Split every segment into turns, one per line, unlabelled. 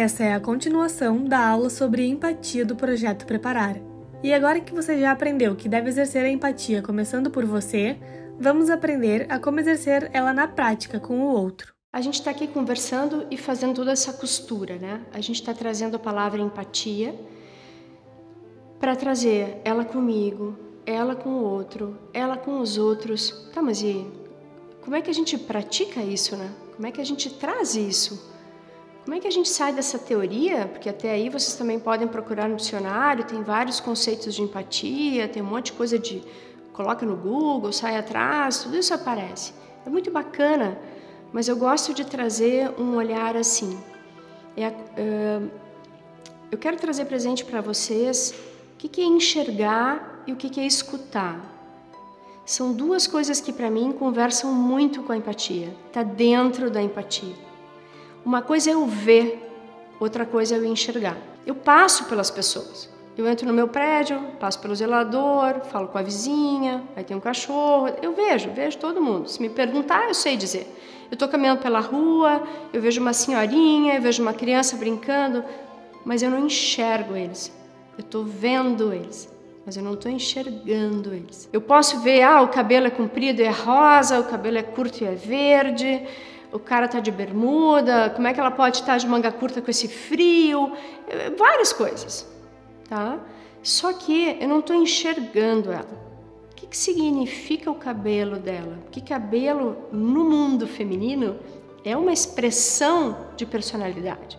Essa é a continuação da aula sobre empatia do projeto Preparar. E agora que você já aprendeu que deve exercer a empatia começando por você, vamos aprender a como exercer ela na prática com o outro.
A gente está aqui conversando e fazendo toda essa costura, né? A gente está trazendo a palavra empatia para trazer ela comigo, ela com o outro, ela com os outros. Tá, mas e como é que a gente pratica isso, né? Como é que a gente traz isso? Como é que a gente sai dessa teoria? Porque até aí vocês também podem procurar no dicionário, tem vários conceitos de empatia, tem um monte de coisa de coloca no Google, sai atrás, tudo isso aparece. É muito bacana, mas eu gosto de trazer um olhar assim. É, uh, eu quero trazer presente para vocês o que, que é enxergar e o que, que é escutar. São duas coisas que para mim conversam muito com a empatia. Está dentro da empatia. Uma coisa é eu ver, outra coisa é eu enxergar. Eu passo pelas pessoas. Eu entro no meu prédio, passo pelo zelador, falo com a vizinha, aí tem um cachorro. Eu vejo, vejo todo mundo. Se me perguntar, eu sei dizer. Eu estou caminhando pela rua, eu vejo uma senhorinha, eu vejo uma criança brincando, mas eu não enxergo eles. Eu estou vendo eles, mas eu não estou enxergando eles. Eu posso ver, ah, o cabelo é comprido e é rosa, o cabelo é curto e é verde o cara está de bermuda, como é que ela pode estar tá de manga curta com esse frio, várias coisas, tá? Só que eu não estou enxergando ela. O que, que significa o cabelo dela? Porque cabelo no mundo feminino é uma expressão de personalidade.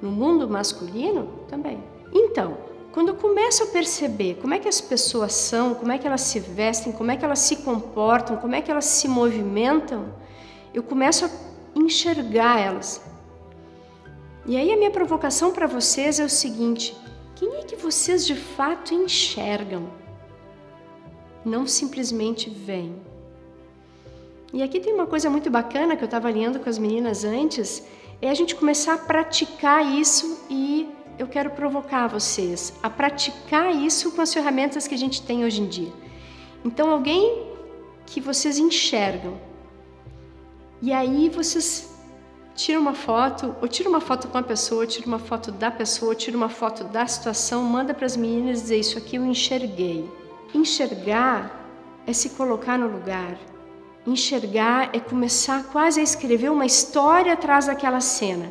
No mundo masculino também. Então, quando eu começo a perceber como é que as pessoas são, como é que elas se vestem, como é que elas se comportam, como é que elas se movimentam, eu começo a enxergar elas. E aí a minha provocação para vocês é o seguinte: quem é que vocês de fato enxergam? Não simplesmente veem. E aqui tem uma coisa muito bacana que eu estava lendo com as meninas antes, é a gente começar a praticar isso e eu quero provocar vocês a praticar isso com as ferramentas que a gente tem hoje em dia. Então, alguém que vocês enxergam, e aí vocês tiram uma foto, ou tira uma foto com a pessoa, tira uma foto da pessoa, tira uma foto da situação, manda para as meninas dizer isso aqui eu enxerguei. Enxergar é se colocar no lugar. Enxergar é começar quase a escrever uma história atrás daquela cena.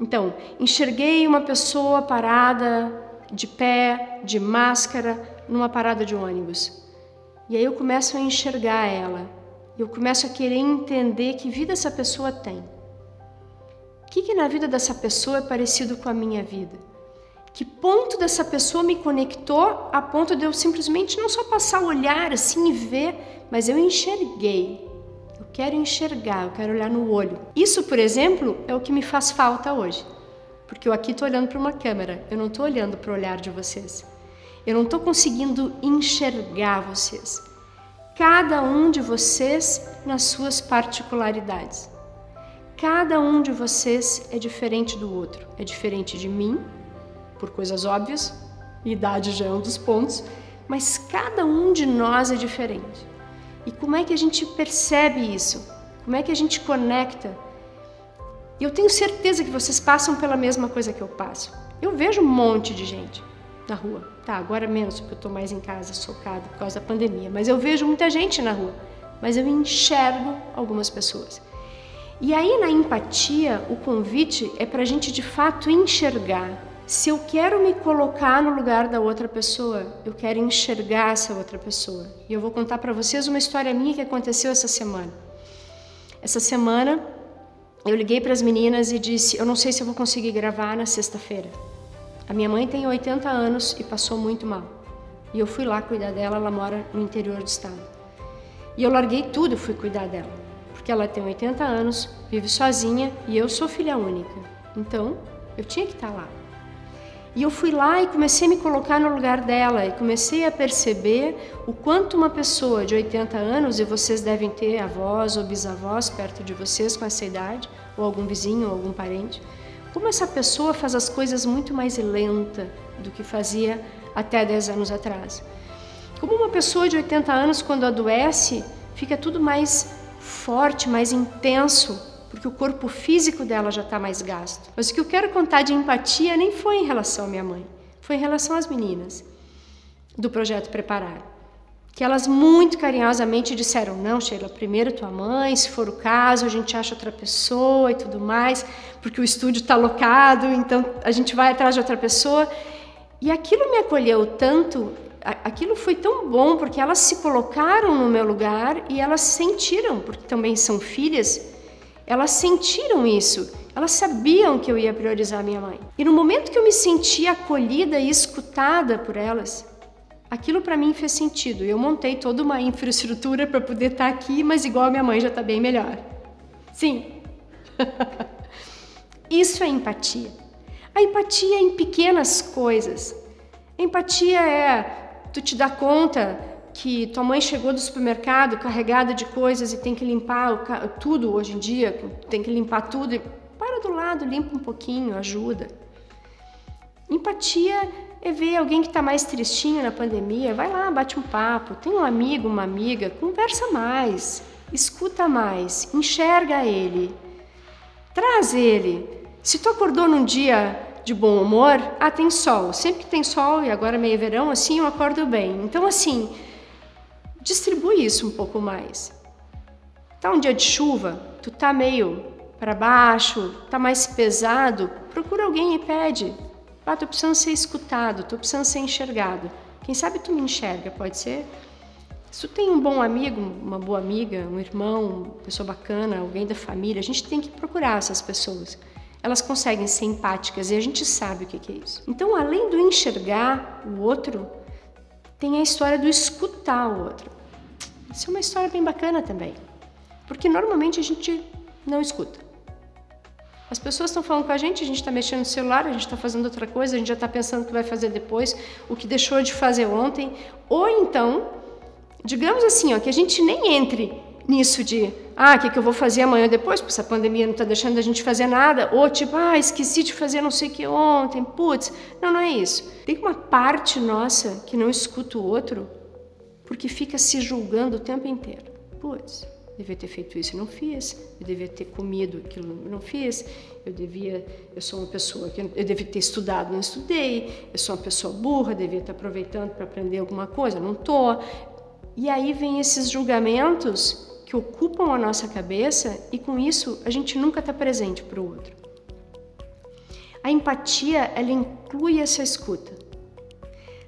Então, enxerguei uma pessoa parada de pé, de máscara, numa parada de ônibus. E aí eu começo a enxergar ela eu começo a querer entender que vida essa pessoa tem. O que, que na vida dessa pessoa é parecido com a minha vida? Que ponto dessa pessoa me conectou a ponto de eu simplesmente não só passar o olhar assim e ver, mas eu enxerguei. Eu quero enxergar, eu quero olhar no olho. Isso, por exemplo, é o que me faz falta hoje. Porque eu aqui estou olhando para uma câmera, eu não estou olhando para o olhar de vocês. Eu não estou conseguindo enxergar vocês cada um de vocês nas suas particularidades. Cada um de vocês é diferente do outro. É diferente de mim, por coisas óbvias, idade já é um dos pontos, mas cada um de nós é diferente. E como é que a gente percebe isso? Como é que a gente conecta? Eu tenho certeza que vocês passam pela mesma coisa que eu passo. Eu vejo um monte de gente na rua. Tá, agora menos, porque eu estou mais em casa, socada por causa da pandemia. Mas eu vejo muita gente na rua. Mas eu enxergo algumas pessoas. E aí, na empatia, o convite é para a gente de fato enxergar. Se eu quero me colocar no lugar da outra pessoa, eu quero enxergar essa outra pessoa. E eu vou contar para vocês uma história minha que aconteceu essa semana. Essa semana, eu liguei para as meninas e disse: Eu não sei se eu vou conseguir gravar na sexta-feira. A minha mãe tem 80 anos e passou muito mal. E eu fui lá cuidar dela, ela mora no interior do estado. E eu larguei tudo fui cuidar dela. Porque ela tem 80 anos, vive sozinha e eu sou filha única. Então, eu tinha que estar lá. E eu fui lá e comecei a me colocar no lugar dela e comecei a perceber o quanto uma pessoa de 80 anos, e vocês devem ter avós ou bisavós perto de vocês com essa idade, ou algum vizinho ou algum parente, como essa pessoa faz as coisas muito mais lenta do que fazia até 10 anos atrás. Como uma pessoa de 80 anos, quando adoece, fica tudo mais forte, mais intenso, porque o corpo físico dela já está mais gasto. Mas o que eu quero contar de empatia nem foi em relação à minha mãe, foi em relação às meninas do projeto Preparar. Que elas muito carinhosamente disseram: não, Sheila, primeiro tua mãe, se for o caso, a gente acha outra pessoa e tudo mais, porque o estúdio está locado, então a gente vai atrás de outra pessoa. E aquilo me acolheu tanto, aquilo foi tão bom, porque elas se colocaram no meu lugar e elas sentiram, porque também são filhas, elas sentiram isso. Elas sabiam que eu ia priorizar minha mãe. E no momento que eu me senti acolhida e escutada por elas, aquilo para mim fez sentido. Eu montei toda uma infraestrutura para poder estar tá aqui, mas igual a minha mãe já está bem melhor. Sim. Isso é empatia. A empatia é em pequenas coisas. Empatia é tu te dar conta que tua mãe chegou do supermercado carregada de coisas e tem que limpar tudo hoje em dia, tem que limpar tudo. Para do lado, limpa um pouquinho, ajuda. Empatia é ver alguém que está mais tristinho na pandemia, vai lá, bate um papo, tem um amigo, uma amiga, conversa mais, escuta mais, enxerga ele, traz ele. Se tu acordou num dia de bom humor, ah, tem sol. Sempre que tem sol, e agora meio verão, assim eu acordo bem. Então, assim, distribui isso um pouco mais. Tá um dia de chuva, tu tá meio para baixo, tá mais pesado, procura alguém e pede. Ah, tô precisando ser escutado, tô precisando ser enxergado. Quem sabe tu me enxerga, pode ser? Se tu tem um bom amigo, uma boa amiga, um irmão, uma pessoa bacana, alguém da família, a gente tem que procurar essas pessoas elas conseguem ser empáticas e a gente sabe o que é isso. Então, além do enxergar o outro, tem a história do escutar o outro. Isso é uma história bem bacana também, porque normalmente a gente não escuta. As pessoas estão falando com a gente, a gente está mexendo no celular, a gente está fazendo outra coisa, a gente já está pensando o que vai fazer depois, o que deixou de fazer ontem. Ou então, digamos assim, ó, que a gente nem entre nisso de ah, o que, que eu vou fazer amanhã depois, porque essa pandemia não está deixando a gente fazer nada, ou tipo, ah, esqueci de fazer não sei o que ontem, putz. Não, não é isso. Tem uma parte nossa que não escuta o outro porque fica se julgando o tempo inteiro. Putz, devia ter feito isso e não fiz, eu devia ter comido aquilo e não fiz, eu devia, eu sou uma pessoa que eu devia ter estudado, não estudei, eu sou uma pessoa burra, devia estar aproveitando para aprender alguma coisa, não tô. E aí vem esses julgamentos que ocupam a nossa cabeça e com isso a gente nunca está presente para o outro. A empatia, ela inclui essa escuta.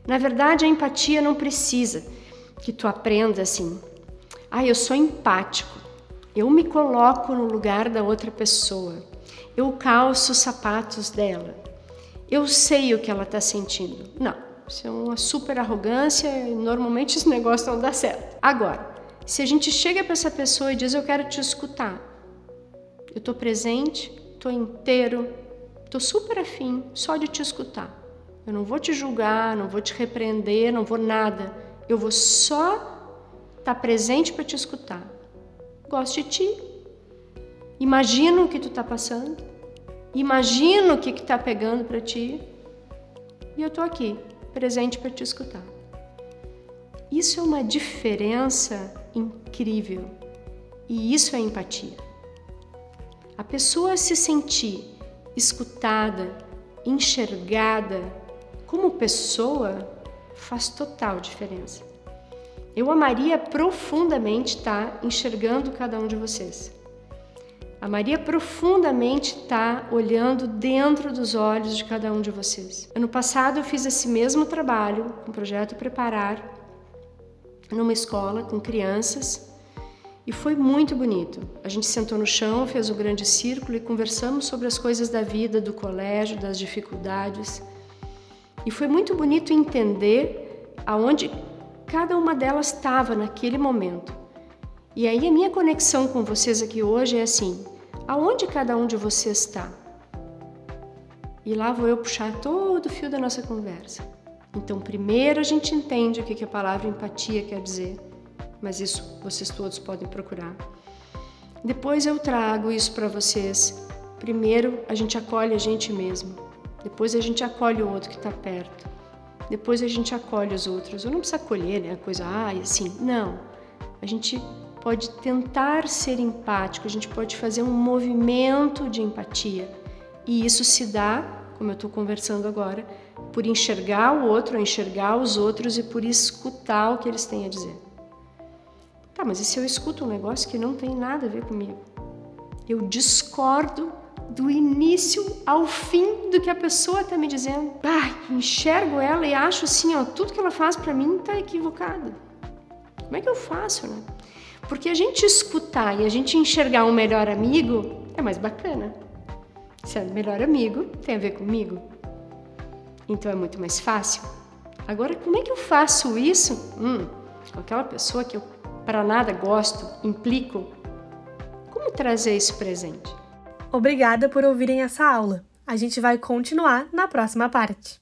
Na verdade, a empatia não precisa que tu aprenda assim. Ah, eu sou empático. Eu me coloco no lugar da outra pessoa. Eu calço os sapatos dela. Eu sei o que ela está sentindo. Não, isso é uma super arrogância e normalmente esse negócio não dá certo. Agora, se a gente chega para essa pessoa e diz: Eu quero te escutar, eu estou presente, estou inteiro, estou super afim só de te escutar. Eu não vou te julgar, não vou te repreender, não vou nada. Eu vou só estar tá presente para te escutar. Gosto de ti. Imagino o que tu está passando. Imagino o que está pegando para ti. E eu estou aqui, presente para te escutar. Isso é uma diferença incrível. E isso é empatia. A pessoa se sentir escutada, enxergada como pessoa faz total diferença. Eu amaria profundamente estar enxergando cada um de vocês. Amaria profundamente estar olhando dentro dos olhos de cada um de vocês. Ano passado eu fiz esse mesmo trabalho o projeto Preparar numa escola com crianças e foi muito bonito. A gente sentou no chão, fez um grande círculo e conversamos sobre as coisas da vida, do colégio, das dificuldades. E foi muito bonito entender aonde cada uma delas estava naquele momento. E aí a minha conexão com vocês aqui hoje é assim: aonde cada um de vocês está? E lá vou eu puxar todo o fio da nossa conversa. Então, primeiro a gente entende o que a palavra empatia quer dizer, mas isso vocês todos podem procurar. Depois eu trago isso para vocês. Primeiro a gente acolhe a gente mesmo, depois a gente acolhe o outro que está perto, depois a gente acolhe os outros. Eu não precisa acolher, né? A coisa, ah, assim. Não. A gente pode tentar ser empático, a gente pode fazer um movimento de empatia. E isso se dá, como eu estou conversando agora, por enxergar o outro, enxergar os outros e por escutar o que eles têm a dizer. Tá, mas e se eu escuto um negócio que não tem nada a ver comigo? Eu discordo do início ao fim do que a pessoa está me dizendo. Ah, enxergo ela e acho assim, ó, tudo que ela faz para mim está equivocado. Como é que eu faço, né? Porque a gente escutar e a gente enxergar um melhor amigo é mais bacana. Se é melhor amigo, tem a ver comigo. Então é muito mais fácil. Agora, como é que eu faço isso? Hum, com aquela pessoa que eu para nada gosto, implico. Como trazer isso presente?
Obrigada por ouvirem essa aula. A gente vai continuar na próxima parte.